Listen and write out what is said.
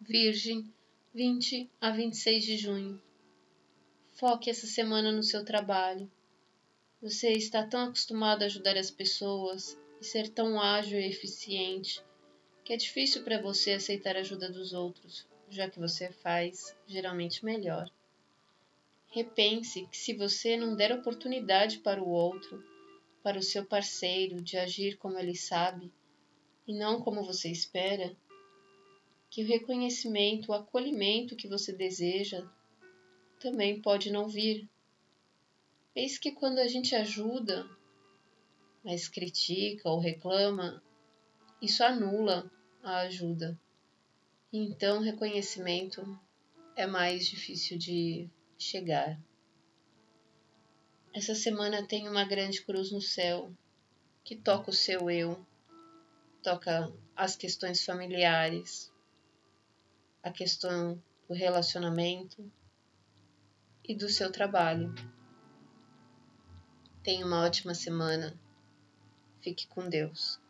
Virgem, 20 a 26 de junho. Foque essa semana no seu trabalho. Você está tão acostumado a ajudar as pessoas e ser tão ágil e eficiente que é difícil para você aceitar a ajuda dos outros, já que você faz geralmente melhor. Repense que se você não der oportunidade para o outro, para o seu parceiro de agir como ele sabe e não como você espera, que o reconhecimento, o acolhimento que você deseja também pode não vir. Eis que quando a gente ajuda, mas critica ou reclama, isso anula a ajuda. Então, reconhecimento é mais difícil de chegar. Essa semana tem uma grande cruz no céu que toca o seu eu, toca as questões familiares, a questão do relacionamento e do seu trabalho. Tenha uma ótima semana. Fique com Deus.